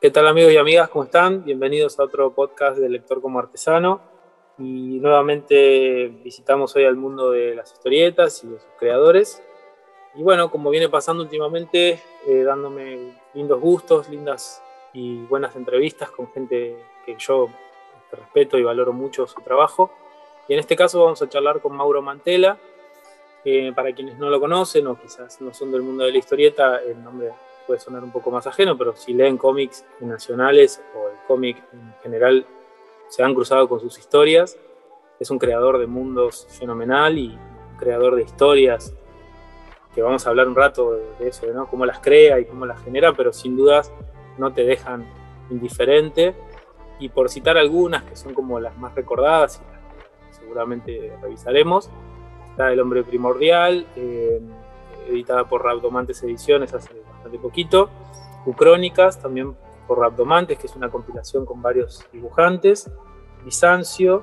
¿Qué tal amigos y amigas? ¿Cómo están? Bienvenidos a otro podcast de Lector como Artesano. Y nuevamente visitamos hoy al mundo de las historietas y de sus creadores. Y bueno, como viene pasando últimamente, eh, dándome lindos gustos, lindas y buenas entrevistas con gente que yo respeto y valoro mucho su trabajo. Y en este caso vamos a charlar con Mauro Mantela. para quienes no lo conocen o quizás no son del mundo de la historieta, el nombre puede sonar un poco más ajeno, pero si leen cómics nacionales o el cómic en general se han cruzado con sus historias, es un creador de mundos fenomenal y un creador de historias que vamos a hablar un rato de, eso, ¿no? cómo las crea y cómo las genera, pero sin dudas no te dejan indiferente. Y por citar algunas que son como las más recordadas y las que seguramente revisaremos, está El Hombre Primordial, eh, editada por Rabdomantes Ediciones hace bastante poquito. Ucrónicas, también por Rabdomantes, que es una compilación con varios dibujantes. Bizancio,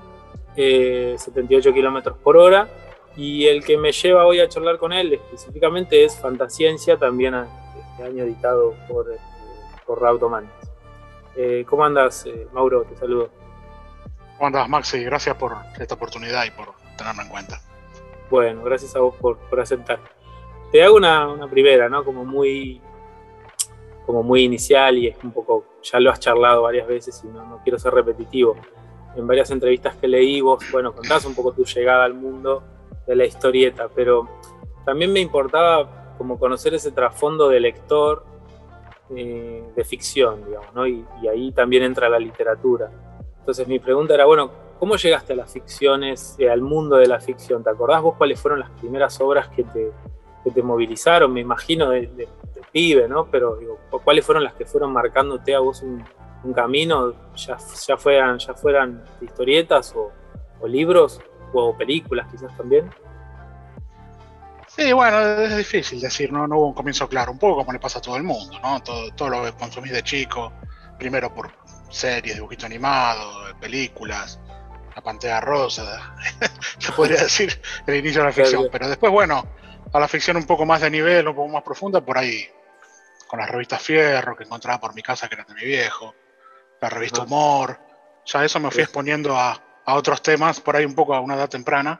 78 eh, kilómetros por hora. Y el que me lleva hoy a charlar con él específicamente es Fantasciencia, también este año editado por, eh, por Rabdomantes. Eh, ¿Cómo andas, Mauro? Te saludo. ¿Cómo andas, Maxi? Gracias por esta oportunidad y por tenerme en cuenta. Bueno, gracias a vos por, por aceptar. Te hago una, primera, ¿no? Como muy, como muy inicial y es un poco, ya lo has charlado varias veces y no, quiero ser repetitivo. En varias entrevistas que leí vos, bueno, contás un poco tu llegada al mundo de la historieta, pero también me importaba como conocer ese trasfondo de lector eh, de ficción, digamos, ¿no? Y, y, ahí también entra la literatura. Entonces mi pregunta era, bueno, ¿cómo llegaste a las ficciones, eh, al mundo de la ficción? ¿Te acordás vos cuáles fueron las primeras obras que te, que te movilizaron, me imagino, de, pibe, ¿no? Pero digo, ¿cuáles fueron las que fueron marcándote a vos un, camino, ya, ya, fueran, ya fueran historietas o, libros o películas quizás también? Sí, bueno, es difícil decir, ¿no? no hubo un comienzo claro, un poco como le pasa a todo el mundo, ¿no? Todo, todo lo que consumís de chico, primero por series, dibujito animado, películas, la pantalla rosa, se podría decir el inicio de la ficción, pero después, bueno, a la ficción un poco más de nivel, un poco más profunda, por ahí con las revistas Fierro que encontraba por mi casa, que era de mi viejo, la revista Humor, ya eso me fui exponiendo a, otros temas, por ahí un poco a una edad temprana,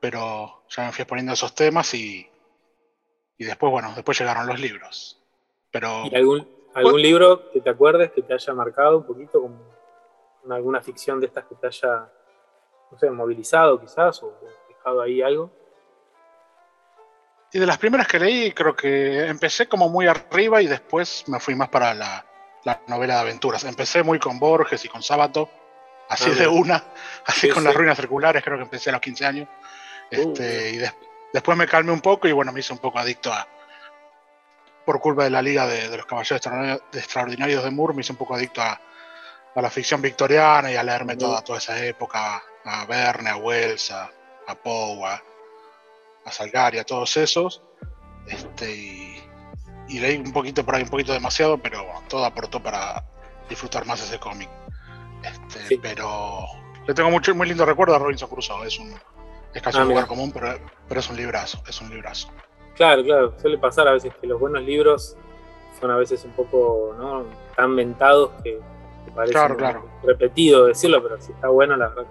pero ya me fui exponiendo a esos temas y, y después, bueno, después llegaron los libros. Pero, ¿Y algún, algún libro que te acuerdes que te haya marcado un poquito, como alguna ficción de estas que te haya, no sé, movilizado quizás o dejado ahí algo? Y de las primeras que leí, creo que empecé como muy arriba y después me fui más para la, novela de aventuras. Empecé muy con Borges y con Sábato, así ah, de una, así con las ruinas circulares, creo que empecé a los 15 años. Este, uh. y después me calmé un poco y bueno, me hice un poco adicto a, por culpa de la Liga de, los Caballeros Extraordinarios de Moore, me hice un poco adicto a, la ficción victoriana y a leerme toda, toda esa época, a Verne, a Wells, a, a Poe, a, a Salgari, a todos esos. Este, y, leí un poquito por ahí, un poquito demasiado, pero todo aportó para disfrutar más ese cómic. Este, Pero le tengo mucho, muy lindo recuerdo a Robinson Crusoe. Es un es casi ah, un lugar común, pero, pero es un librazo, es un librazo. Claro, claro, suele pasar a veces que los buenos libros son a veces un poco ¿no? tan mentados que, parece repetido decirlo, pero si está bueno, la verdad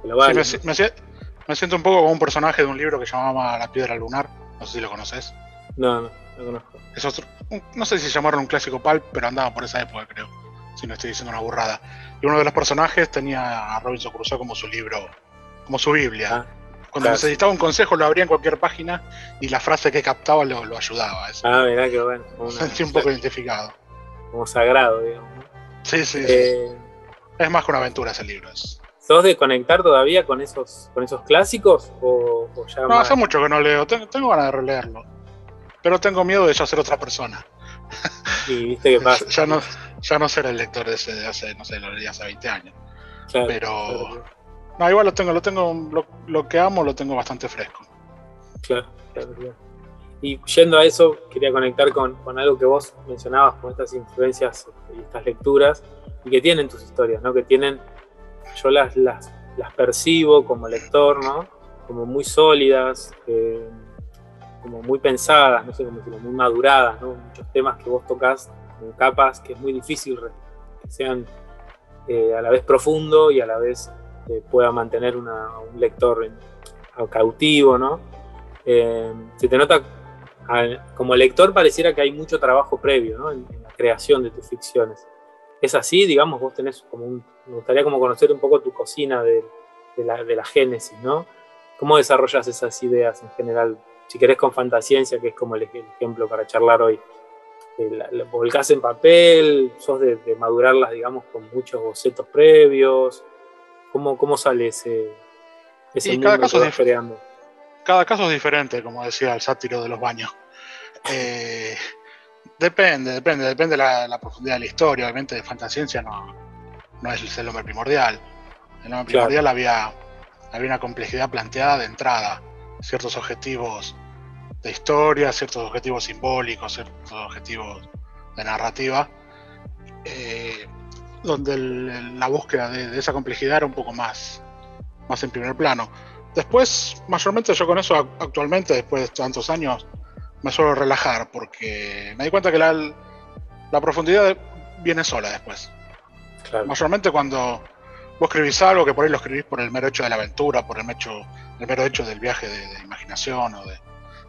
que lo vale. Sí, me, me siento un poco como un personaje de un libro que llamaba La Piedra Lunar. No sé si lo conoces. No, no, lo conozco. Es otro, no sé si llamaron un clásico pulp, pero andaba por esa época, creo. Si no estoy diciendo una burrada. Y uno de los personajes tenía a Robinson Crusoe como su libro, como su Biblia. Ah, Cuando necesitaba un consejo lo abría en cualquier página y la frase que captaba lo, ayudaba. Ah, mirá qué bueno. Me sentí un poco identificado. Como sagrado, digamos. Sí, sí, eh, Es más que una aventura ese libro. Es. ¿Sos de conectar todavía con esos, con esos clásicos? O, ya no, hace mucho que no leo, tengo, ganas de releerlo. Pero tengo miedo de ya ser otra persona. Y viste qué pasa. ya, no, ya no ser el lector de ese de hace, no sé, lo leí hace 20 años. Pero. No, igual lo tengo, lo tengo, lo, que amo lo tengo bastante fresco. Claro, claro, claro. Y yendo a eso, quería conectar con, con, algo que vos mencionabas, con estas influencias y estas lecturas, y que tienen tus historias, ¿no? Que tienen yo las, las, percibo como lector, ¿no? Como muy sólidas, eh, como muy pensadas, no sé cómo decirlo, muy maduradas, ¿no? Muchos temas que vos tocas capas que es muy difícil que sean eh, a la vez profundo y a la vez eh, pueda mantener un lector cautivo, ¿no? Eh, se te nota, como lector pareciera que hay mucho trabajo previo, ¿no? En, la creación de tus ficciones. ¿Es así? Digamos, vos tenés como un, me gustaría como conocer un poco tu cocina de, la, de la génesis, ¿no? ¿Cómo desarrollas esas ideas en general? Si querés con fantasciencia, que es como el, ejemplo para charlar hoy. ¿La volcás en papel? ¿Sos de, madurarlas, digamos, con muchos bocetos previos? ¿Cómo, cómo sale ese, ese cada caso es creando? Cada caso es diferente, como decía el sátiro de los baños. Eh, depende, depende, depende de la, profundidad de la historia. Obviamente, de fantasciencia no, no es el hombre primordial. El hombre primordial había había una complejidad planteada de entrada, ciertos objetivos de historia, ciertos objetivos simbólicos, ciertos objetivos de narrativa, eh, donde la búsqueda de, esa complejidad era un poco más, más en primer plano. Después, mayormente yo con eso actualmente, después de tantos años, me suelo relajar porque me di cuenta que la, la profundidad viene sola después. Mayormente cuando vos escribís algo que por ahí lo escribís por el mero hecho de la aventura, por el, hecho, el mero hecho del viaje de, imaginación o de,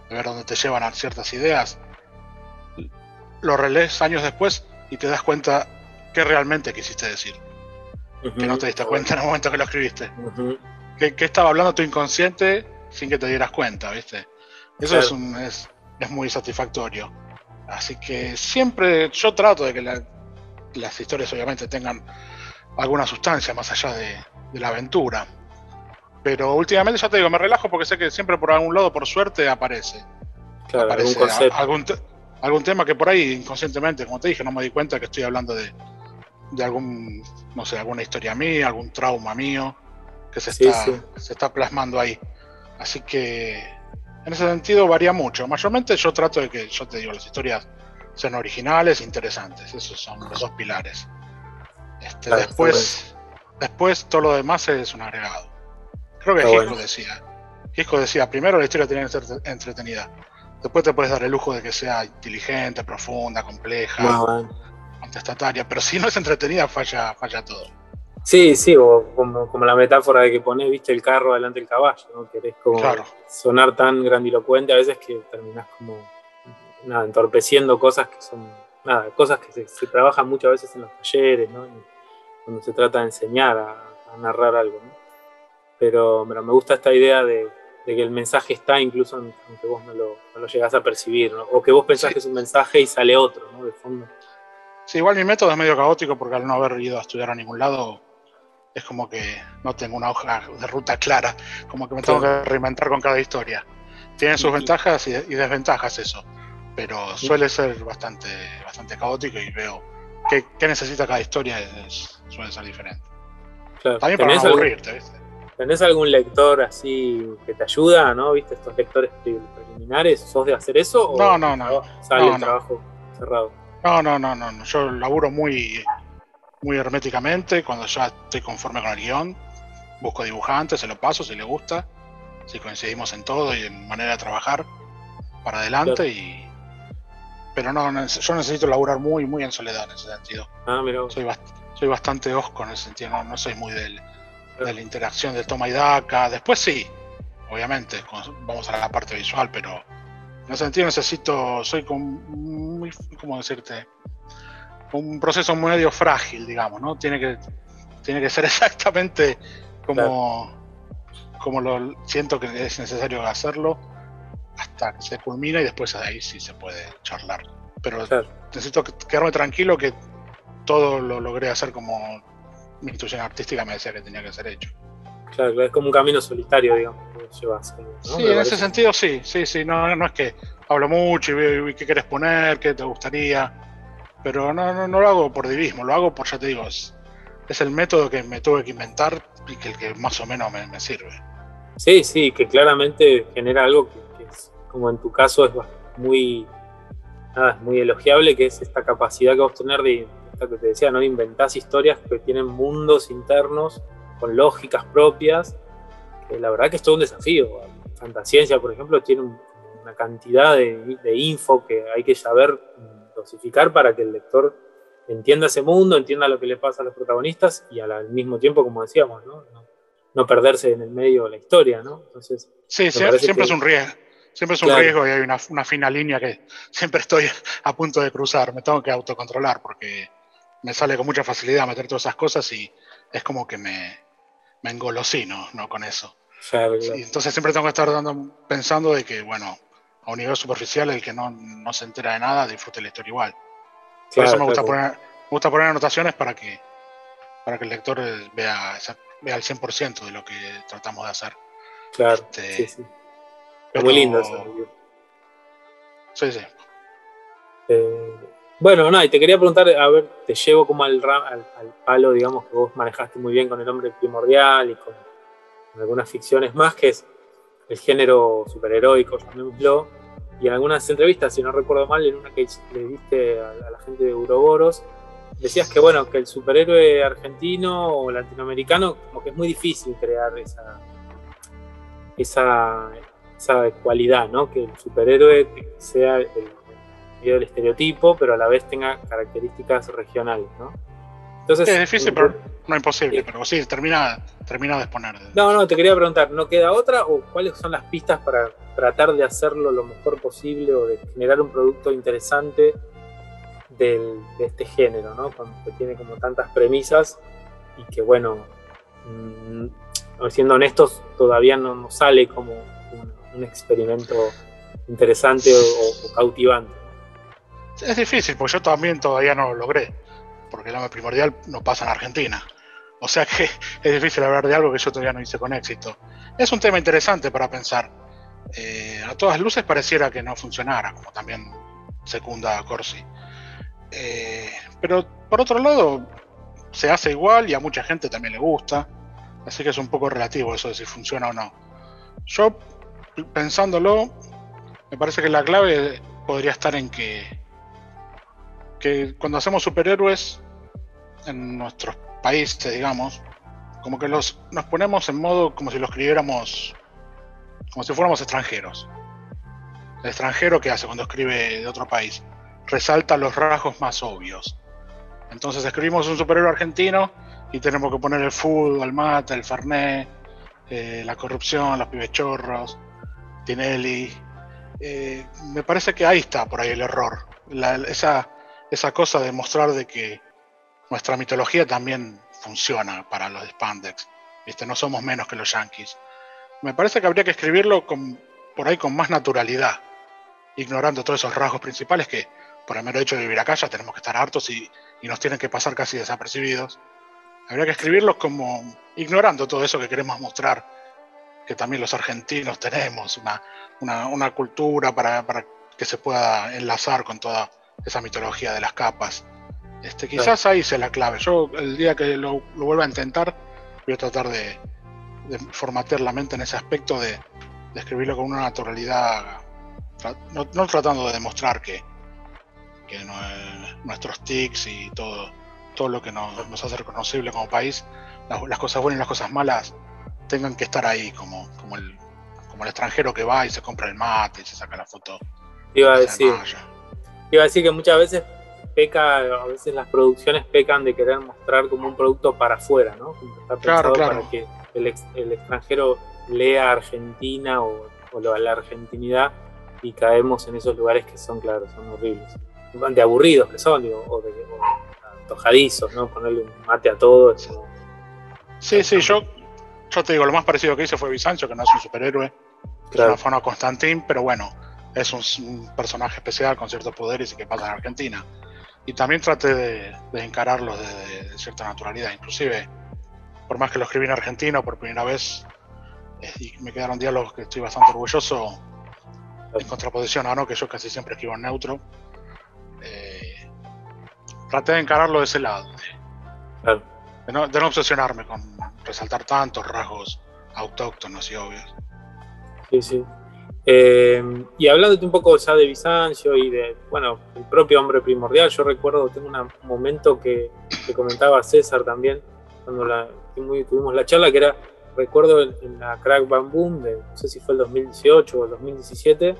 ver dónde te llevan a ciertas ideas, lo relees años después y te das cuenta qué realmente quisiste decir. Que no te diste cuenta en el momento que lo escribiste. que, estaba hablando tu inconsciente sin que te dieras cuenta, ¿viste? Eso es, un, es, es, muy satisfactorio. Así que siempre yo trato de que las historias obviamente tengan alguna sustancia más allá de, la aventura. Pero últimamente ya te digo, me relajo porque sé que siempre por algún lado, por suerte, aparece. Claro, aparece algún, algún, tema que por ahí inconscientemente, como te dije, no me di cuenta que estoy hablando de, de algún, no sé, alguna historia mía, algún trauma mío que se, está, se está plasmando ahí. Así que en ese sentido varía mucho. Mayormente yo trato de que, yo te digo, las historias sean originales, interesantes. Esos son los dos pilares. Este, después, después todo lo demás es un agregado. Creo que Gisco decía. Gisco decía, primero la historia tiene que ser entretenida. Después te puedes dar el lujo de que sea inteligente, profunda, compleja, contestataria. Pero si no es entretenida, falla, falla todo. Sí, sí, o como, la metáfora de que pones, viste, el carro delante del caballo, ¿no? Querés como sonar tan grandilocuente a veces que terminás como nada, entorpeciendo cosas que son, nada, cosas que se, trabajan muchas veces en los talleres, ¿no? cuando se trata de enseñar a, narrar algo. Pero, me gusta esta idea de, que el mensaje está incluso aunque vos no lo, no llegás a percibir, o que vos pensás que es un mensaje y sale otro, ¿no? de fondo. Sí, igual mi método es medio caótico porque al no haber ido a estudiar a ningún lado, es como que no tengo una hoja de ruta clara, como que me tengo que reinventar con cada historia. Tiene sus ventajas y, desventajas eso, pero suele ser bastante, bastante caótico y veo qué, necesita cada historia suele ser diferente. También para no aburrirte, ¿viste? ¿Tenés algún lector así que te ayuda, no? ¿Viste estos lectores preliminares? ¿Sos de hacer eso? O no, no, no. ¿Sale el trabajo cerrado? No, no, no, no. Yo laburo muy, muy herméticamente. Cuando ya estoy conforme con el guion, busco dibujantes, se lo paso si le gusta. Si coincidimos en todo y en manera de trabajar para adelante y pero no, yo necesito laburar muy, muy en soledad en ese sentido. Ah, soy, soy bastante osco en ese sentido, no, soy muy del, de la interacción del toma y daca. Después sí, obviamente, vamos a la parte visual, pero en ese sentido necesito, soy como muy, ¿cómo decirte? Un proceso medio frágil, digamos, ¿no? Tiene que, tiene que ser exactamente como, como lo siento que es necesario hacerlo hasta que se culmina y después de ahí sí se puede charlar. Pero necesito quedarme tranquilo que todo lo logré hacer como mi instrucción artística me decía que tenía que ser hecho. Claro, es como un camino solitario, digamos, Sí, en ese sentido sí, sí, sí, no, no es que hablo mucho y veo qué quieres poner, qué te gustaría, pero no, no, no lo hago por divismo, lo hago por, ya te digo, es, el método que me tuve que inventar y que el que más o menos me, sirve. Sí, sí, que claramente genera algo que como en tu caso es muy, muy elogiable, que es esta capacidad que vos tenés de, que te decía, ¿no? Inventás historias que tienen mundos internos con lógicas propias, que la verdad que es todo un desafío. Fantasciencia, por ejemplo, tiene una cantidad de, info que hay que saber dosificar para que el lector entienda ese mundo, entienda lo que le pasa a los protagonistas y al mismo tiempo, como decíamos, no, no, perderse en el medio de la historia, ¿no? Entonces, sí, siempre, es un riesgo. Siempre es un riesgo y hay una, una, fina línea que siempre estoy a punto de cruzar. Me tengo que autocontrolar porque me sale con mucha facilidad meter todas esas cosas y es como que me, me engolosino ¿no? con eso. entonces siempre tengo que estar dando, pensando de que, bueno, a un nivel superficial el que no, no se entera de nada disfrute la historia igual. Por eso me gusta, poner, me gusta poner anotaciones para que, para que el lector vea, vea el 100% de lo que tratamos de hacer. Claro, este, sí, sí. Es muy lindo eso. Sí, sí. Eh, bueno, no, y te quería preguntar, a ver, te llevo como al, al, al, palo, digamos, que vos manejaste muy bien con el hombre primordial y con, algunas ficciones más, que es el género superheroico. Y en algunas entrevistas, si no recuerdo mal, en una que le diste a, la gente de Uroboros, decías que, bueno, que el superhéroe argentino o latinoamericano, como que es muy difícil crear esa, esa, esa cualidad, ¿no? Que el superhéroe sea el del estereotipo, pero a la vez tenga características regionales, ¿no? Entonces, es difícil, pero no imposible, pero sí, termina, termina de exponer. No, no, te quería preguntar, ¿no queda otra o cuáles son las pistas para tratar de hacerlo lo mejor posible o de generar un producto interesante de este género, ¿no? que tiene como tantas premisas y que, bueno, mm, siendo honestos, todavía no, sale como un, experimento interesante o cautivante. Es difícil, porque yo también todavía no lo logré, porque el hombre primordial no pasa en Argentina. O sea que es difícil hablar de algo que yo todavía no hice con éxito. Es un tema interesante para pensar. Eh, a todas luces pareciera que no funcionara, como también secunda Corsi. Eh, pero por otro lado, se hace igual y a mucha gente también le gusta. Así que es un poco relativo eso de si funciona o no. Yo, pensándolo, me parece que la clave podría estar en que que cuando hacemos superhéroes en nuestros países, digamos, como que los, nos ponemos en modo como si los escribiéramos, como si fuéramos extranjeros. El extranjero que hace cuando escribe de otro país resalta los rasgos más obvios. Entonces escribimos un superhéroe argentino y tenemos que poner el fútbol, el mate, el fernet, eh, la corrupción, los pibechorros, Tinelli. Eh, me parece que ahí está por ahí el error. esa, esa cosa de mostrar de que nuestra mitología también funciona para los spandex. ¿viste? No somos menos que los yankees. Me parece que habría que escribirlo por ahí con más naturalidad, ignorando todos esos rasgos principales que por el mero hecho de vivir acá ya tenemos que estar hartos y, nos tienen que pasar casi desapercibidos. Habría que escribirlos como ignorando todo eso que queremos mostrar, que también los argentinos tenemos, una, una, cultura para que se pueda enlazar con toda esa mitología de las capas. Este, quizás ahí sea la clave. Yo el día que lo, vuelva a intentar, voy a tratar de, formatear la mente en ese aspecto de, escribirlo con una naturalidad, no, tratando de demostrar que, nuestros tics y todo, todo lo que nos, hace reconocible como país, las, cosas buenas y las cosas malas, tengan que estar ahí, como, como, el, como el extranjero que va y se compra el mate y se saca la foto. Iba a decir, iba a decir que muchas veces peca, a veces las producciones pecan de querer mostrar como un producto para afuera, ¿no? está pensado para que el, extranjero lea Argentina o, la argentinidad y caemos en esos lugares que son, claro, son horribles. De aburridos que son, o, de, antojadizos, ¿no? Ponerle un mate a todo. sí, sí, yo, yo te digo, lo más parecido que hice fue Bizancio, que no es un superhéroe, claro. fue una Constantín, pero bueno, es un, personaje especial con ciertos poderes y que pasa en Argentina. Y también traté de, encararlo de, cierta naturalidad, inclusive, por más que lo escribí en argentino por primera vez, eh, y me quedaron diálogos que estoy bastante orgulloso, en contraposición a no, que yo casi siempre escribo en neutro, eh, traté de encararlo de ese lado, de, no, de no obsesionarme con resaltar tantos rasgos autóctonos y obvios. Sí, sí. Eh, y hablándote un poco ya de Bizancio y de, bueno, el propio hombre primordial, yo recuerdo, tengo un momento que, que comentaba César también, cuando la, tuvimos la charla, que era, recuerdo en, la Crack Bam Boom, de, no sé si fue el 2018 o el 2017,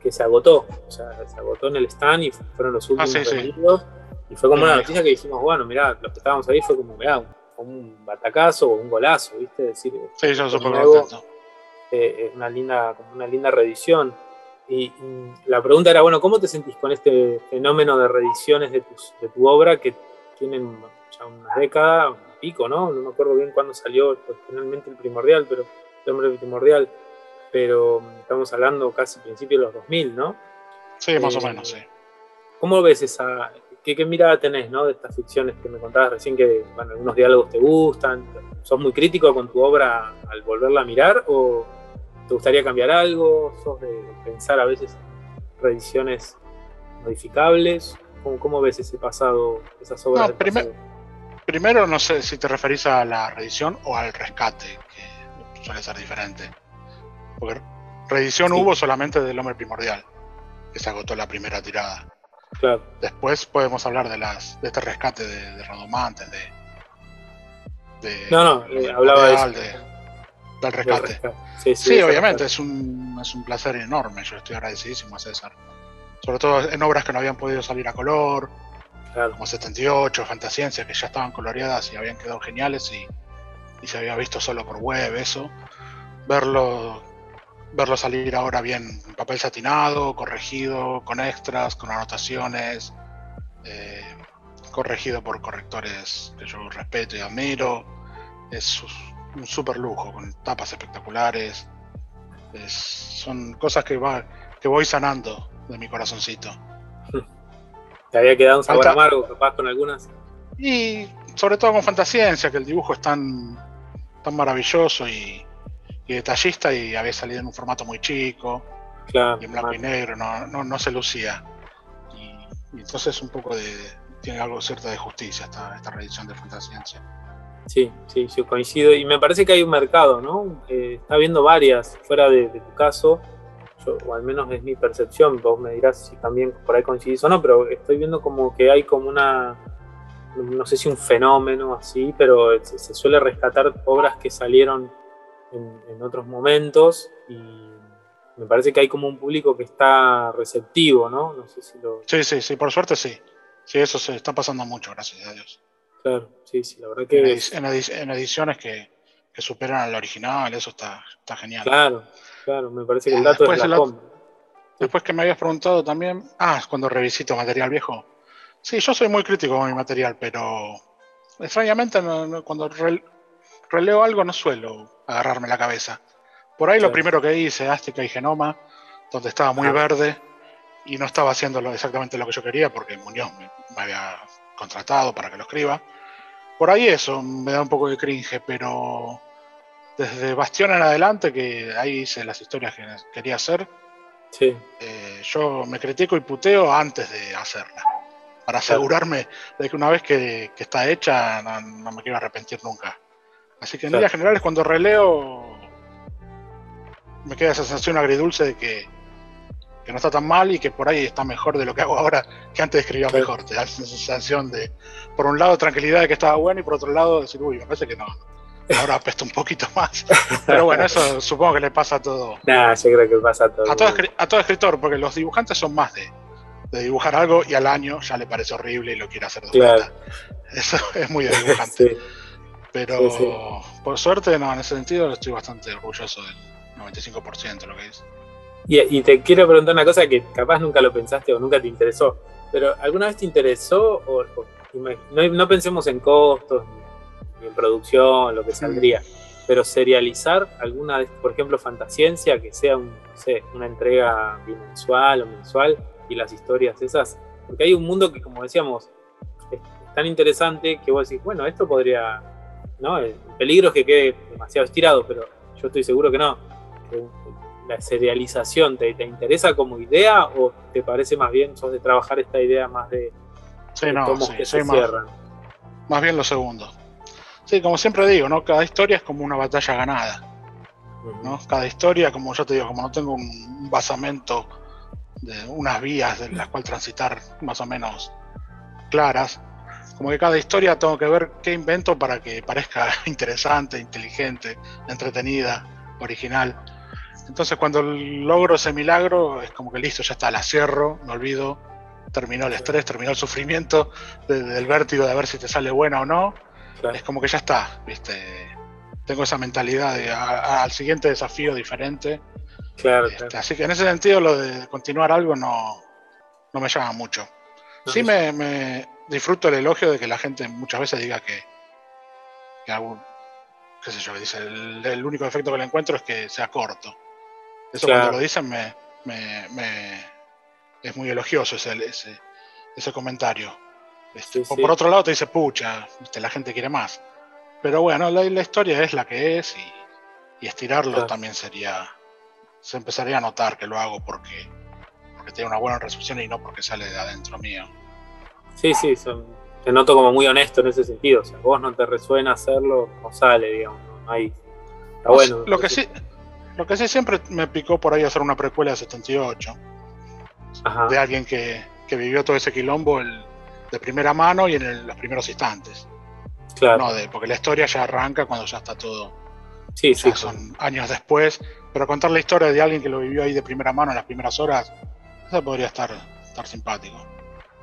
que se agotó, o sea, se agotó en el stand y fueron los últimos ah, Y fue como una noticia que dijimos, bueno, mirá, los que estábamos ahí fue como, mirá, un batacazo o un golazo, ¿viste? Decir, sí, yo súper eh, una linda, como una linda reedición. Y, la pregunta era, bueno, ¿cómo te sentís con este fenómeno de reediciones de, de tu obra que tienen ya una década, un pico, ¿no? No me acuerdo bien cuándo salió originalmente el primordial, pero el hombre primordial, pero estamos hablando casi principio de los 2000, ¿no? Sí, más o eh, menos, sí. ¿Cómo ves esa, qué, mirada tenés, ¿no? De estas ficciones que me contabas recién, que, bueno, algunos diálogos te gustan, ¿sos muy crítico con tu obra al volverla a mirar o ¿Te gustaría cambiar algo? ¿Sos de pensar a veces en reediciones modificables? ¿Cómo, ves ese pasado, esas obras? No, primero, no sé si te referís a la reedición o al rescate, que suele ser diferente. Porque reedición hubo solamente del hombre primordial, que se agotó la primera tirada. Claro. Después podemos hablar de las de este rescate de, de Rodomantes, de, de, no, no, eh, hablaba de, del rescate. Sí, obviamente, es un, es un placer enorme. Yo estoy agradecidísimo a César. Sobre todo en obras que no habían podido salir a color, como 78, Fantasciencia, que ya estaban coloreadas y habían quedado geniales y, se había visto solo por web, eso. Verlo, verlo salir ahora bien en papel satinado, corregido, con extras, con anotaciones, eh, corregido por correctores que yo respeto y admiro. Es un super lujo, con tapas espectaculares. son cosas que, va, que voy sanando de mi corazoncito. ¿Te había quedado un sabor amargo, capaz, con algunas? Y sobre todo con Fantasciencia, que el dibujo es tan, tan maravilloso y, detallista y había salido en un formato muy chico, claro, y en blanco y negro, no, no, se lucía. Y, entonces un poco de, tiene algo cierta de justicia esta, esta reedición de Fantasciencia. Sí, sí, yo coincido. Y me parece que hay un mercado, ¿no? Eh, está viendo varias fuera de, tu caso, o al menos es mi percepción, vos me dirás si también por ahí coincidís o no, pero estoy viendo como que hay como una, no sé si un fenómeno así, pero se, suele rescatar obras que salieron en, otros momentos y me parece que hay como un público que está receptivo, ¿no? No sé si lo... Sí, sí, sí, por suerte sí. Sí, eso se está pasando mucho, gracias a Dios. Claro, sí, sí, la verdad que. En, ediciones que, superan al original, eso está, está genial. Claro, claro, me parece que el dato es la Después que me habías preguntado también, ah, cuando revisito material viejo. Sí, yo soy muy crítico con mi material, pero extrañamente cuando releo algo no suelo agarrarme la cabeza. Por ahí lo primero que hice, Azteca y Genoma, donde estaba muy ah. verde y no estaba haciendo exactamente lo que yo quería porque Muñoz me había contratado para que lo escriba. Por ahí eso me da un poco de cringe, pero desde Bastión en adelante, que ahí hice las historias que quería hacer, sí. Eh, yo me critico y puteo antes de hacerla, para asegurarme de que una vez que, está hecha no, me quiero arrepentir nunca. Así que en líneas generales cuando releo me queda esa sensación agridulce de que no está tan mal y que por ahí está mejor de lo que hago ahora, que antes escribía mejor. Te da esa sensación de, por un lado, tranquilidad de que estaba bueno y por otro lado, decir, uy, me parece que no. Ahora apesta un poquito más. Pero bueno, eso supongo que le pasa a todo. Nah, yo creo que pasa a todo. A todo, a todo escritor, porque los dibujantes son más de, dibujar algo y al año ya le parece horrible y lo quiere hacer de claro. Eso es muy de dibujante. Pero por suerte, no, en ese sentido estoy bastante orgulloso del 95% de lo que dice. Y, te quiero preguntar una cosa que capaz nunca lo pensaste o nunca te interesó, pero ¿alguna vez te interesó? O, no, pensemos en costos ni, en producción, lo que saldría, pero serializar alguna por ejemplo, Fantasciencia, que sea una entrega bimensual o mensual y las historias esas, porque hay un mundo que, como decíamos, es tan interesante que vos decís, bueno, esto podría, ¿no? El peligro es que quede demasiado estirado, pero yo estoy seguro que no la serialización te, te, interesa como idea o te parece más bien, sos de trabajar esta idea más de, sí, no, que se más, cierran? Más bien lo segundo. Sí, como siempre digo, ¿no? Cada historia es como una batalla ganada. ¿no? Cada historia, como yo te digo, como no tengo un basamento de unas vías de las cuales transitar más o menos claras, como que cada historia tengo que ver qué invento para que parezca interesante, inteligente, entretenida, original. Entonces cuando logro ese milagro, es como que listo, ya está, la cierro, me olvido, terminó el estrés, terminó el sufrimiento del vértigo de ver si te sale buena o no. Es como que ya está, ¿viste? Tengo esa mentalidad de al siguiente desafío diferente. Claro, este, Así que en ese sentido lo de continuar algo no, no me llama mucho. Sí me, disfruto el elogio de que la gente muchas veces diga que, que algún, qué sé yo, dice, el, único defecto que le encuentro es que sea corto. Eso cuando lo dicen me, me, es muy elogioso ese, ese, ese comentario. Este, por otro lado te dice, pucha, la gente quiere más. Pero bueno, la, historia es la que es y, estirarlo también sería, se empezaría a notar que lo hago porque, porque tiene una buena recepción y no porque sale de adentro mío. Sí, sí, te noto como muy honesto en ese sentido. O sea, vos no te resuena hacerlo, no sale, digamos. Hay, está bueno. Lo que, sí, lo que sí siempre me picó por ahí hacer una precuela de 78. De alguien que, vivió todo ese quilombo de primera mano y en los primeros instantes. Claro. No, de, porque la historia ya arranca cuando ya está todo. Sí, sí. Son años después. Pero contar la historia de alguien que lo vivió ahí de primera mano en las primeras horas, eso podría estar, estar simpático.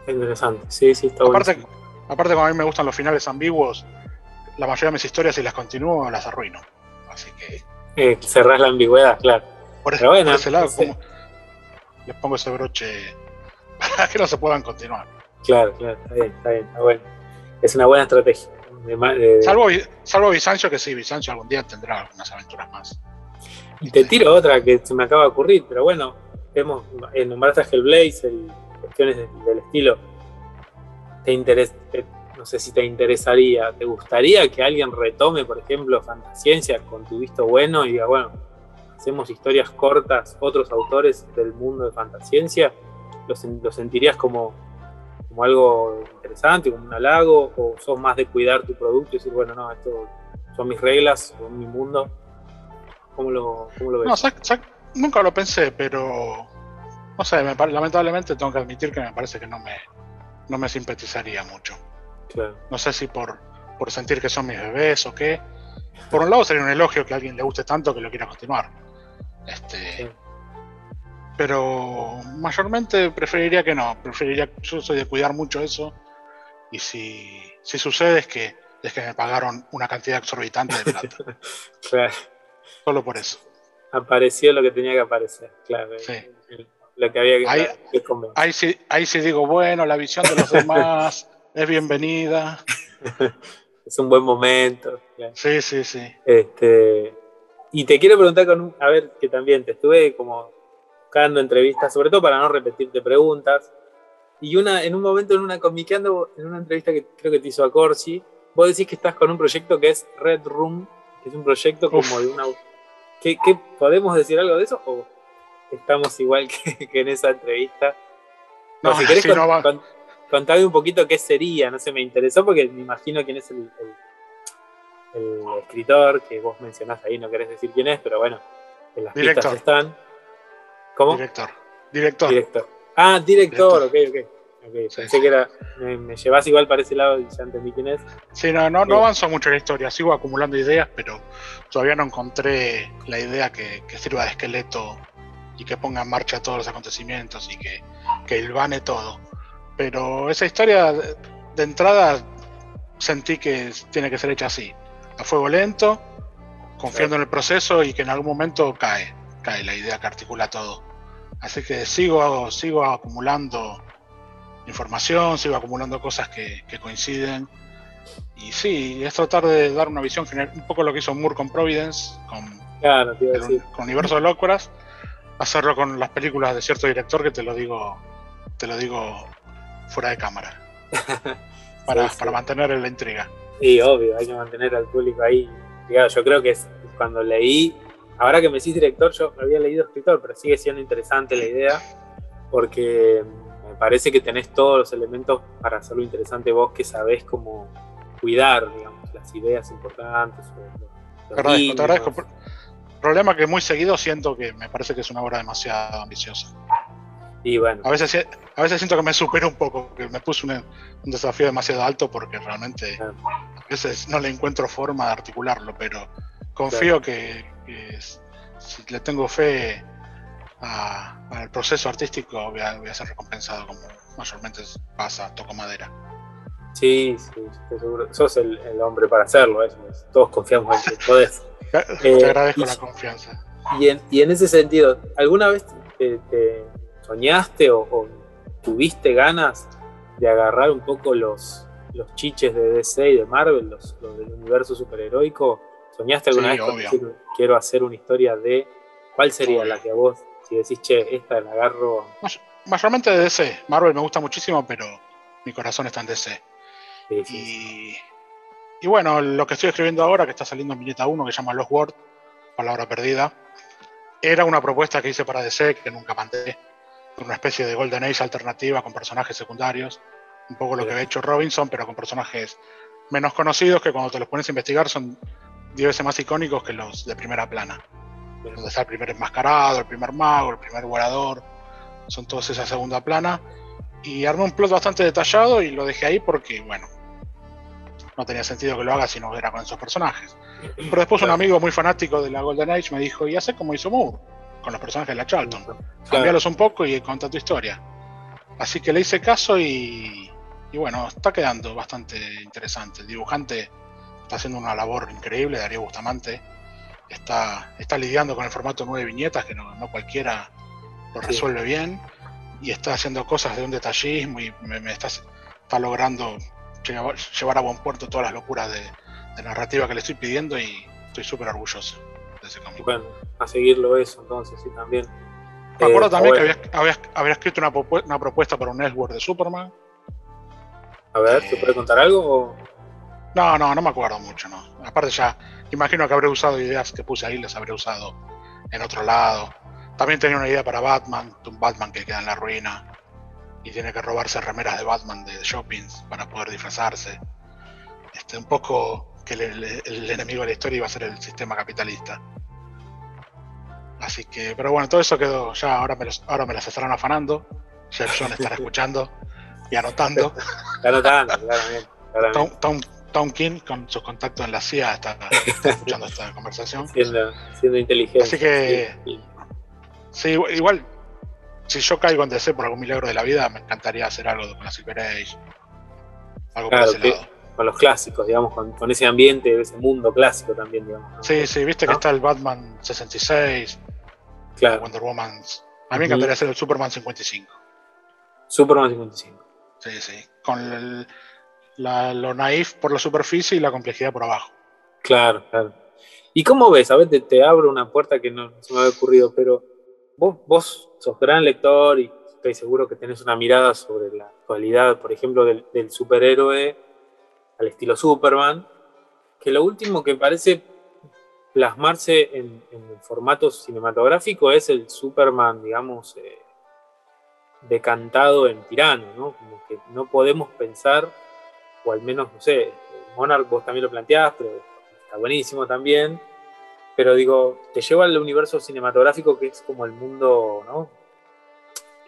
Interesante, sí, sí, está aparte, aparte, como a mí me gustan los finales ambiguos, la mayoría de mis historias, si las continúo, las arruino. Así que. Eh, cerrás la ambigüedad, claro. Por, ese lado, les pongo ese broche para que no se puedan continuar. Claro, claro, está bien, está bien, está bueno. Es una buena estrategia. salvo, salvo Bizancio, que sí, Bizancio algún día tendrá algunas aventuras más. Y te tiro otra que se me acaba de ocurrir, pero bueno, vemos, eh, nombraste a Hellblazer y cuestiones del estilo. Te interesa, sé si te interesaría, ¿te gustaría que alguien retome, por ejemplo, Fantasciencia con tu visto bueno y diga, bueno, hacemos historias cortas, otros autores del mundo de Fantasciencia? ¿Lo, sentirías como, como algo interesante, como un halago? ¿O sos más de cuidar tu producto y decir, bueno, no, esto son mis reglas, son mi mundo? ¿Cómo lo, ves? No, nunca lo pensé, pero no sé, lamentablemente tengo que admitir que me parece que no me, no me simpatizaría mucho. No sé si por, por sentir que son mis bebés o qué. Por un lado sería un elogio que a alguien le guste tanto que lo quiera continuar. Este, Pero mayormente preferiría que no. Preferiría, yo soy de cuidar mucho eso. Y si, si sucede es que, es que me pagaron una cantidad exorbitante de plata. Solo por eso. Apareció lo que tenía que aparecer, claro. Lo que había que, ahí, Ahí sí, ahí sí digo, bueno, la visión de los demás es bienvenida. es un buen momento. Sí, sí, sí. Este, y te quiero preguntar con a ver, que también te estuve como buscando entrevistas, sobre todo para no repetirte preguntas. Y una, en un momento en una comiqueando, en una entrevista que creo que te hizo a Corsi, vos decís que estás con un proyecto que es Red Room, que es un proyecto como de una. ¿Qué, podemos decir algo de eso? ¿O estamos igual que, en esa entrevista? No, si querés contame un poquito qué sería, no sé, me interesó porque me imagino quién es el, el, escritor que vos mencionás ahí, no querés decir quién es, pero bueno, en las Director. pistas están. ¿Cómo? Director. Director. Director. Ah, director, ok, ok. Okay, pensé que era. Me, llevas igual para ese lado y ya entendí quién es. Sí, no, no, no avanzo mucho en la historia, sigo acumulando ideas, pero todavía no encontré la idea que, sirva de esqueleto y que ponga en marcha todos los acontecimientos y que, que ilvane todo. Pero esa historia de entrada sentí que tiene que ser hecha así, a fuego lento, confiando en el proceso y que en algún momento cae, cae la idea que articula todo. Así que sigo, sigo acumulando información, sigo acumulando cosas que, coinciden. Y sí, es tratar de dar una visión general, un poco lo que hizo Moore con Providence, con, el, con Universo de Lócuras, hacerlo con las películas de cierto director que te lo digo, te lo digo fuera de cámara. para, para mantener la intriga. Sí, obvio, hay que mantener al público ahí. yo creo que es cuando leí, ahora que me decís director, yo había leído escritor, pero sigue siendo interesante la idea, porque me parece que tenés todos los elementos para hacerlo interesante vos, que sabés cómo cuidar, digamos, las ideas importantes. te agradezco, te agradezco. problema que muy seguido siento que me parece que es una obra demasiado ambiciosa. Y bueno. A veces, a veces siento que me supero un poco, que me puse un, desafío demasiado alto porque realmente a veces no le encuentro forma de articularlo, pero confío que, si le tengo fe al proceso artístico, voy a, ser recompensado como mayormente pasa, toco madera. Sí, sí, estoy seguro. Sos el, hombre para hacerlo, eso. todos confiamos en que podés. Te eh, agradezco la confianza. Y en, y en, ese sentido, ¿alguna vez te, soñaste o, tuviste ganas de agarrar un poco los, los chiches de DC y de Marvel, los, del universo superheroico? ¿Soñaste alguna vez con quiero hacer una historia de cuál sería la que a vos, si decís, che, esta la agarro? Mayormente de DC. Marvel me gusta muchísimo, pero mi corazón está en DC. Y, y, bueno, lo que estoy escribiendo ahora, que está saliendo en viñeta 1, que se llama Lost World, Palabra Perdida, era una propuesta que hice para DC, que nunca mandé, una especie de Golden Age alternativa con personajes secundarios, un poco lo que había hecho Robinson, pero con personajes menos conocidos que cuando te los pones a investigar son 10 veces más icónicos que los de primera plana. Donde está el primer enmascarado, el primer mago, el primer volador, son todos esa segunda plana. Y armé un plot bastante detallado y lo dejé ahí porque, bueno, no tenía sentido que lo haga si no era con esos personajes. Pero después un amigo muy fanático de la Golden Age me dijo, y hace como hizo Moore, con los personajes de la Charlton. Cambialos un poco y conta tu historia. Así que le hice caso y, y bueno, está quedando bastante interesante. El dibujante está haciendo una labor increíble, Darío Bustamante. Está, está lidiando con el formato nueve viñetas, que no, cualquiera lo resuelve bien. Y está haciendo cosas de un detallismo y me, está, está, logrando llevar, a buen puerto todas las locuras de, narrativa que le estoy pidiendo y estoy súper orgulloso de ese cómic. Bueno, a seguirlo eso entonces, sí, también. Me acuerdo eh, también que había, escrito una, una, propuesta para un network de Superman. A ver, ¿te puede contar algo? No, no, no me acuerdo mucho, no. Aparte ya, imagino que habré usado ideas que puse ahí, las habré usado en otro lado. También tenía una idea para Batman, un Batman que queda en la ruina y tiene que robarse remeras de Batman de shoppings para poder disfrazarse. Este, un poco que el, enemigo de la historia iba a ser el sistema capitalista. Así que, pero bueno, todo eso quedó ya, ahora me, los, ahora me las estarán afanando. Jefferson estará escuchando y anotando. anotando, claramente. claramente. Tom King, con sus contactos en la CIA, está, escuchando esta conversación. Siendo, inteligente. Así que, sí, igual, si yo caigo en DC por algún milagro de la vida, me encantaría hacer algo con la Silver Age. Algo por ese lado. Con los clásicos, digamos, con, ese ambiente, ese mundo clásico también, digamos. Sí, sí, viste que está el Batman 66, claro. Wonder Woman. A mí me encantaría hacer el Superman 55. Superman 55. Sí, sí. Con el, lo naif por la superficie y la complejidad por abajo. Claro, claro. ¿Y cómo ves? A ver, te, abro una puerta que no se me había ocurrido, pero vos, vos sos gran lector y estoy seguro que tenés una mirada sobre la actualidad, por ejemplo, del, superhéroe al estilo Superman, que lo último que parece plasmarse en, formato cinematográfico es el Superman, digamos, eh, decantado en tirano, ¿no? Como que no podemos pensar o al menos, no sé, Monarch vos también lo planteás, pero está buenísimo también. Pero digo, te lleva al universo cinematográfico que es como el mundo, ¿no?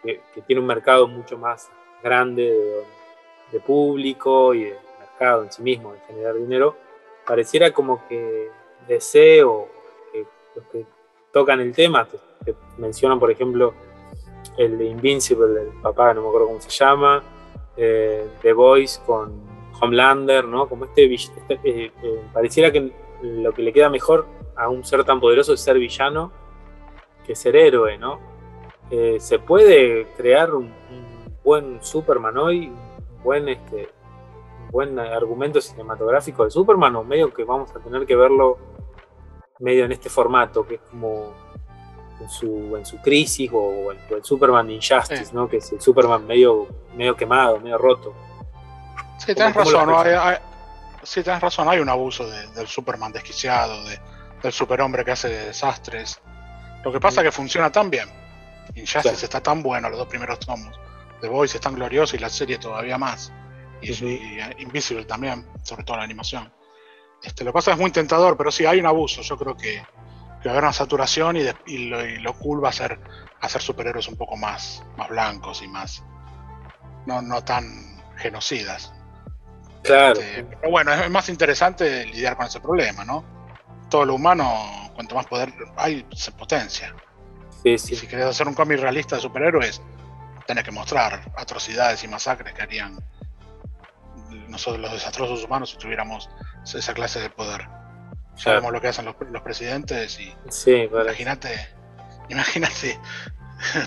Que, tiene un mercado mucho más grande de, público y de en sí mismo, de generar dinero. Pareciera como que deseo que los que tocan el tema, que, mencionan, por ejemplo, el Invincible, del papá, no me acuerdo cómo se llama, eh, The Voice con Homelander, ¿no? Como este, este eh, eh, pareciera que lo que le queda mejor a un ser tan poderoso es ser villano que ser héroe, ¿no? Se puede crear un, buen Superman hoy, un buen, este, buen argumento cinematográfico de Superman, o medio que vamos a tener que verlo medio en este formato, que es como en su, en su crisis, o, el, Superman Injustice, ¿no? Que es el Superman medio, medio quemado, medio roto. Sí, tienes razón. Hay, sí, tienes razón. Hay un abuso del Superman desquiciado, del superhombre que hace desastres. Lo que pasa es que funciona tan bien. Injustice está tan bueno, los dos primeros tomos. The Voice es tan glorioso y la serie todavía más. Y, Invisible también, sobre todo la animación. Este, lo que pasa es muy tentador, pero sí hay un abuso. Yo creo que, que va a haber una saturación y, lo, cool va a ser hacer superhéroes un poco más, más blancos y más. No, no tan genocidas. Claro. Este, pero bueno, es más interesante lidiar con ese problema, ¿no? Todo lo humano, cuanto más poder hay, se potencia. Sí, Y sí. si querés hacer un cómic realista de superhéroes, tenés que mostrar atrocidades y masacres que harían nosotros los desastrosos humanos si tuviéramos esa clase de poder. Sabemos lo que hacen los, los presidentes y Sí, imagínate, imagínate,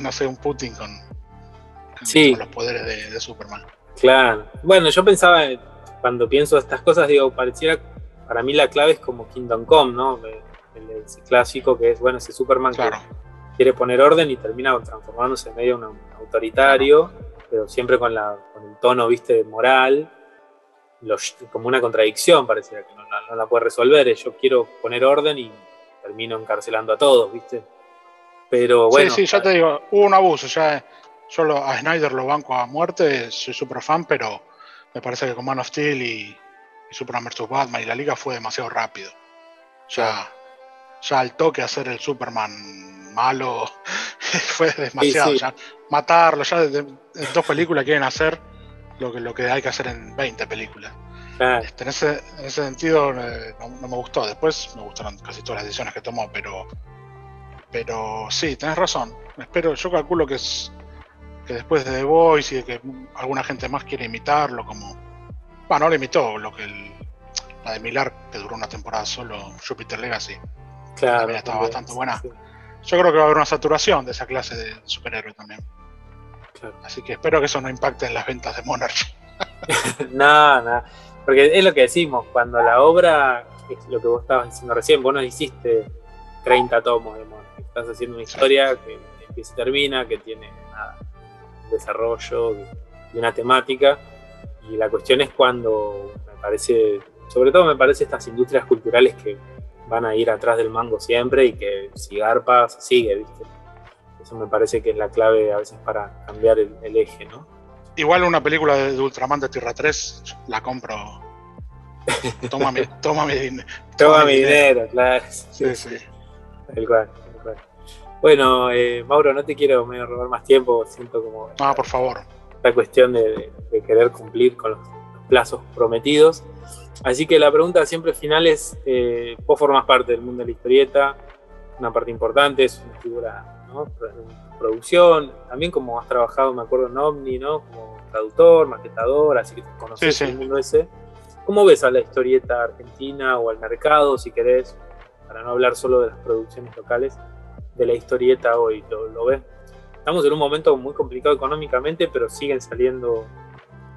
no sé, un Putin con, con Sí. los poderes de, de Superman. Claro. Bueno, yo pensaba, eh, cuando pienso estas cosas, digo, pareciera, para mí la clave es como Kingdom Come, ¿no? El, el- clásico que es, bueno, ese Superman Claro, que quiere poner orden y termina transformándose en medio de un autoritario, pero siempre con, la, con el tono, viste, moral, lo- como una contradicción, pareciera que no, no- no la puede resolver. es, Yo quiero poner orden y termino encarcelando a todos, viste. Pero bueno. sí, sí, ya te digo, hubo un abuso, ya yo lo- a Snyder lo banco a muerte, soy súper fan, pero me parece que con Man of Steel y, y Superman vs. Batman y la liga fue demasiado rápido. Ya, ya al toque hacer el Superman malo fue demasiado. Sí, sí. Ya matarlo, ya de- dos películas quieren hacer lo que, lo que hay que hacer en 20 películas. claro, Este, en, ese, en ese sentido eh, no, no me gustó. Después me gustaron casi todas las decisiones que tomó, pero pero sí, tenés razón. Espero, yo calculo que es que después de The Voice y de que alguna gente más quiere imitarlo, como bueno, no lo imitó, lo que el- la de Milar que duró una temporada solo, Jupiter Legacy. claro. también estaba bastante buena. sí, Yo creo que va a haber una saturación de esa clase de superhéroe también. Claro. Así que espero que eso no impacte en las ventas de Monarch. No, no. Porque es lo que decimos, cuando la obra, es lo que vos estabas diciendo recién, vos no hiciste 30 tomos de Monarch. Estás haciendo una historia que empieza y termina, que tiene nada, un desarrollo y una temática. Y la cuestión es cuando me parece, sobre todo me parece estas industrias culturales que van a ir atrás del mango siempre y que si garpa se sigue, ¿viste? Eso me parece que es la clave a veces para cambiar el, el eje, ¿no? Igual una película de, de Ultraman de Tierra 3 la compro. Toma mi, toma mi, Toma mi dinero, claro. Sí, sí. Tal cual. Bueno, eh, Mauro, no te quiero medio robar más tiempo, siento como No, por favor. esta cuestión de, de- de querer cumplir con los, los plazos prometidos. Así que la pregunta siempre final es, eh, vos formas parte del mundo de la historieta, una parte importante, es una figura ¿no? en producción, también como has trabajado, me acuerdo, en Omni, ¿no? como traductor, maquetador, así que conoces Sí, sí. el mundo ese. ¿Cómo ves a la historieta argentina o al mercado, si querés, para no hablar solo de las producciones locales, de la historieta hoy? ¿Lo, lo ves? Estamos en un momento muy complicado económicamente, pero siguen saliendo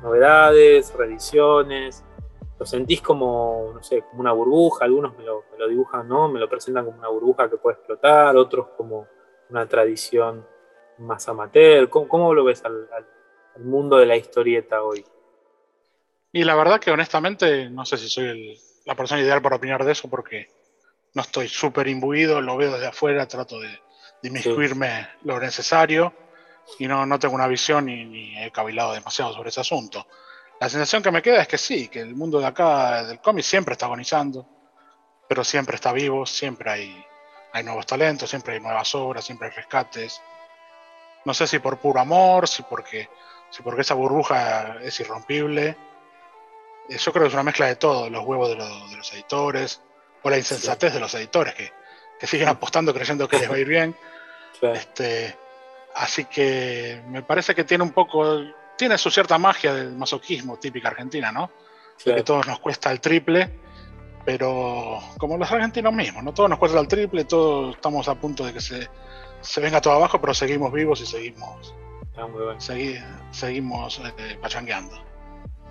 novedades, reediciones. Lo sentís como, no sé, como una burbuja, algunos me lo, me lo dibujan, ¿no? Me lo presentan como una burbuja que puede explotar, otros como una tradición más amateur. ¿Cómo, cómo lo ves al, al- al mundo de la historieta hoy? Y la verdad que honestamente no sé si soy el- la persona ideal para opinar de eso porque no estoy súper imbuido, lo veo desde afuera, trato de, de inmiscuirme lo necesario y no, no tengo una visión ni, ni he cavilado demasiado sobre ese asunto. La sensación que me queda es que sí, que el mundo de acá del cómic siempre está agonizando, pero siempre está vivo, siempre hay, hay nuevos talentos, siempre hay nuevas obras, siempre hay rescates. No sé si por puro amor, si porque, si porque esa burbuja es irrompible. Eh, Yo creo que es una mezcla de todo, los huevos de, lo- de los editores, o la insensatez de los editores que, que siguen apostando creyendo que les va a ir bien. Este, así que me parece que tiene un poco, tiene su cierta magia del masoquismo típica argentina, ¿no? Claro. que todos nos cuesta el triple, pero como los argentinos mismos, ¿no? Todos nos cuesta el triple, todos estamos a punto de que se, se venga todo abajo, pero seguimos vivos y seguimos, Está muy bueno. segui- seguimos eh, pachangueando.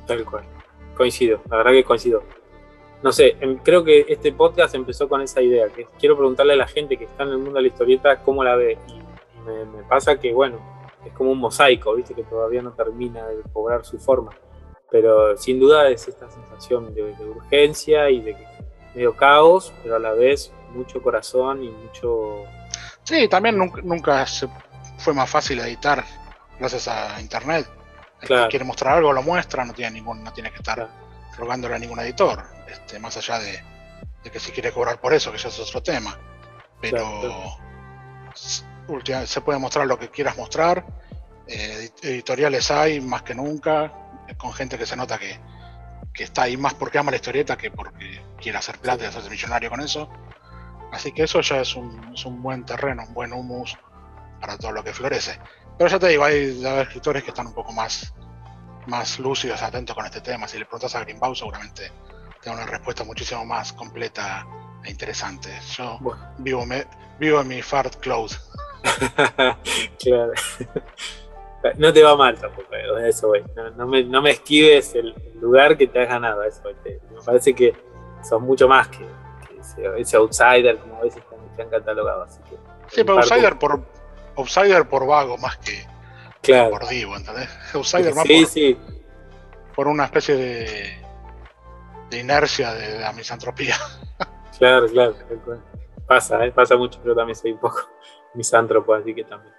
Tal cual. Coincido, la verdad que coincido. No sé, em, creo que este podcast empezó con esa idea, que quiero preguntarle a la gente que está en el mundo de la historieta cómo la ve. Y, y me, me pasa que, bueno, es como un mosaico, viste, que todavía no termina de cobrar su forma. Pero sin duda es esta sensación de, de urgencia y de que medio caos, pero a la vez mucho corazón y mucho... Sí, también nunca, nunca se fue más fácil editar gracias a internet. El Claro. que quiere mostrar algo lo muestra, no tiene ningún, no tiene que estar Claro. rogándole a ningún editor, este, más allá de, de que si quiere cobrar por eso, que ya es otro tema. Pero Claro, se puede mostrar lo que quieras mostrar. eh, edit- editoriales hay más que nunca, eh, con gente que se nota que, que está ahí más porque ama la historieta que porque quiere hacer plata y hacerse millonario con eso. Así que eso ya es un, es un buen terreno, un buen humus para todo lo que florece. Pero ya te digo, hay, escritores que están un poco más, más lúcidos, atentos con este tema. Si le preguntas a Greenbaum, seguramente te da una respuesta muchísimo más completa e interesante. Yo vivo, me, vivo en mi fart cloud. claro. No te va mal tampoco, eh, eso, güey. No, me, no, me, esquives el lugar que te has ganado, eso. Me parece que son mucho más que, ese, outsider, como a veces te han catalogado. Así que, sí, pero outsider por, outsider por vago más que, por divo, ¿entendés? Outsider más por, por una especie de, de inercia de, la misantropía. Claro, claro. Pasa, ¿eh? pasa mucho, pero también soy un poco misántropo, así que también.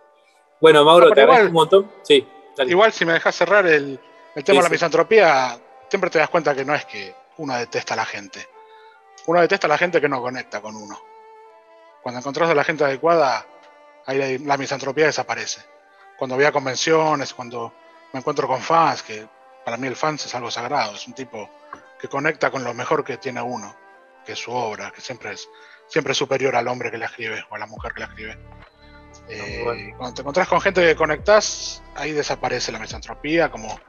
Bueno, Mauro, te agradezco un montón. Sí, Igual si me dejas cerrar el, tema de la misantropía, siempre te das cuenta que no es que uno detesta a la gente. Uno detesta a la gente que no conecta con uno. Cuando encontrás a la gente adecuada, ahí la misantropía desaparece. Cuando voy a convenciones, cuando me encuentro con fans, que para mí el fans es algo sagrado, es un tipo que conecta con lo mejor que tiene uno, que es su obra, que siempre es, siempre superior al hombre que la escribe o a la mujer que la escribe. Eh, cuando te encontrás con gente que conectás, ahí desaparece la misantropía, como,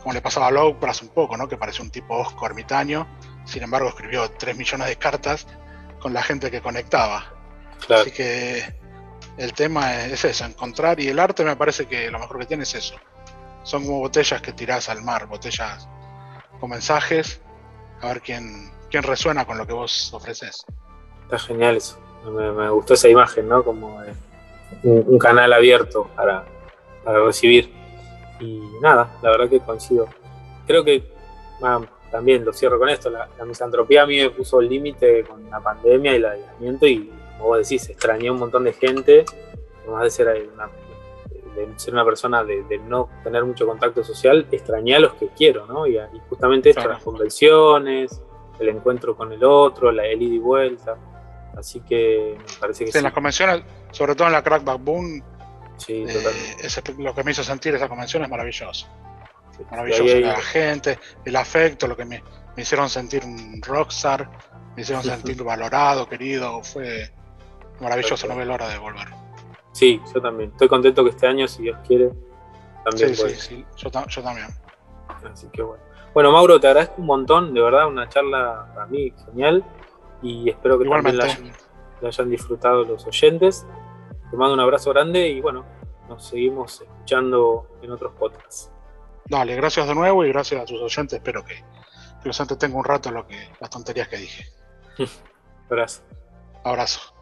como le pasaba a Lovecraft un poco, ¿no? que parece un tipo osco ermitaño, sin embargo escribió 3 millones de cartas con la gente que conectaba. Así que el tema es eso, encontrar, y el arte me parece que lo mejor que tiene es eso. Son como botellas que tirás al mar, botellas con mensajes, a ver quién, quién resuena con lo que vos ofreces. Está genial eso, me, gustó esa imagen, ¿no? Como un, canal abierto para, recibir. Y nada, la verdad que coincido. Creo que también lo cierro con esto, la, misantropía a mí me puso el límite con la pandemia y el aislamiento y como vos decís, extrañé un montón de gente, además de ser una, de ser una persona de, no tener mucho contacto social, extrañé a los que quiero, ¿no? Y, justamente esto, las convenciones, el encuentro con el otro, la, el ida y vuelta. Así que me parece que sí. En las convenciones, sobre todo en la Crackback Boom, sí, eh, lo que me hizo sentir esa convención es maravilloso. Maravilloso. La gente, el afecto, lo que me, me hicieron sentir un rockstar, me hicieron sentir valorado, querido. Fue maravilloso, no veo la hora de volver. Sí, yo también. Estoy contento que este año, si Dios quiere, también. Sí, sí, sí, yo, yo también. Así que bueno. Bueno, Mauro, te agradezco un montón, de verdad, una charla para mí genial y espero que también la hayan, disfrutado los oyentes. Te mando un abrazo grande y bueno, nos seguimos escuchando en otros podcasts. Dale, gracias de nuevo y gracias a tus oyentes. Espero que, que los entretenga un rato lo que, las tonterías que dije. abrazo. Abrazo.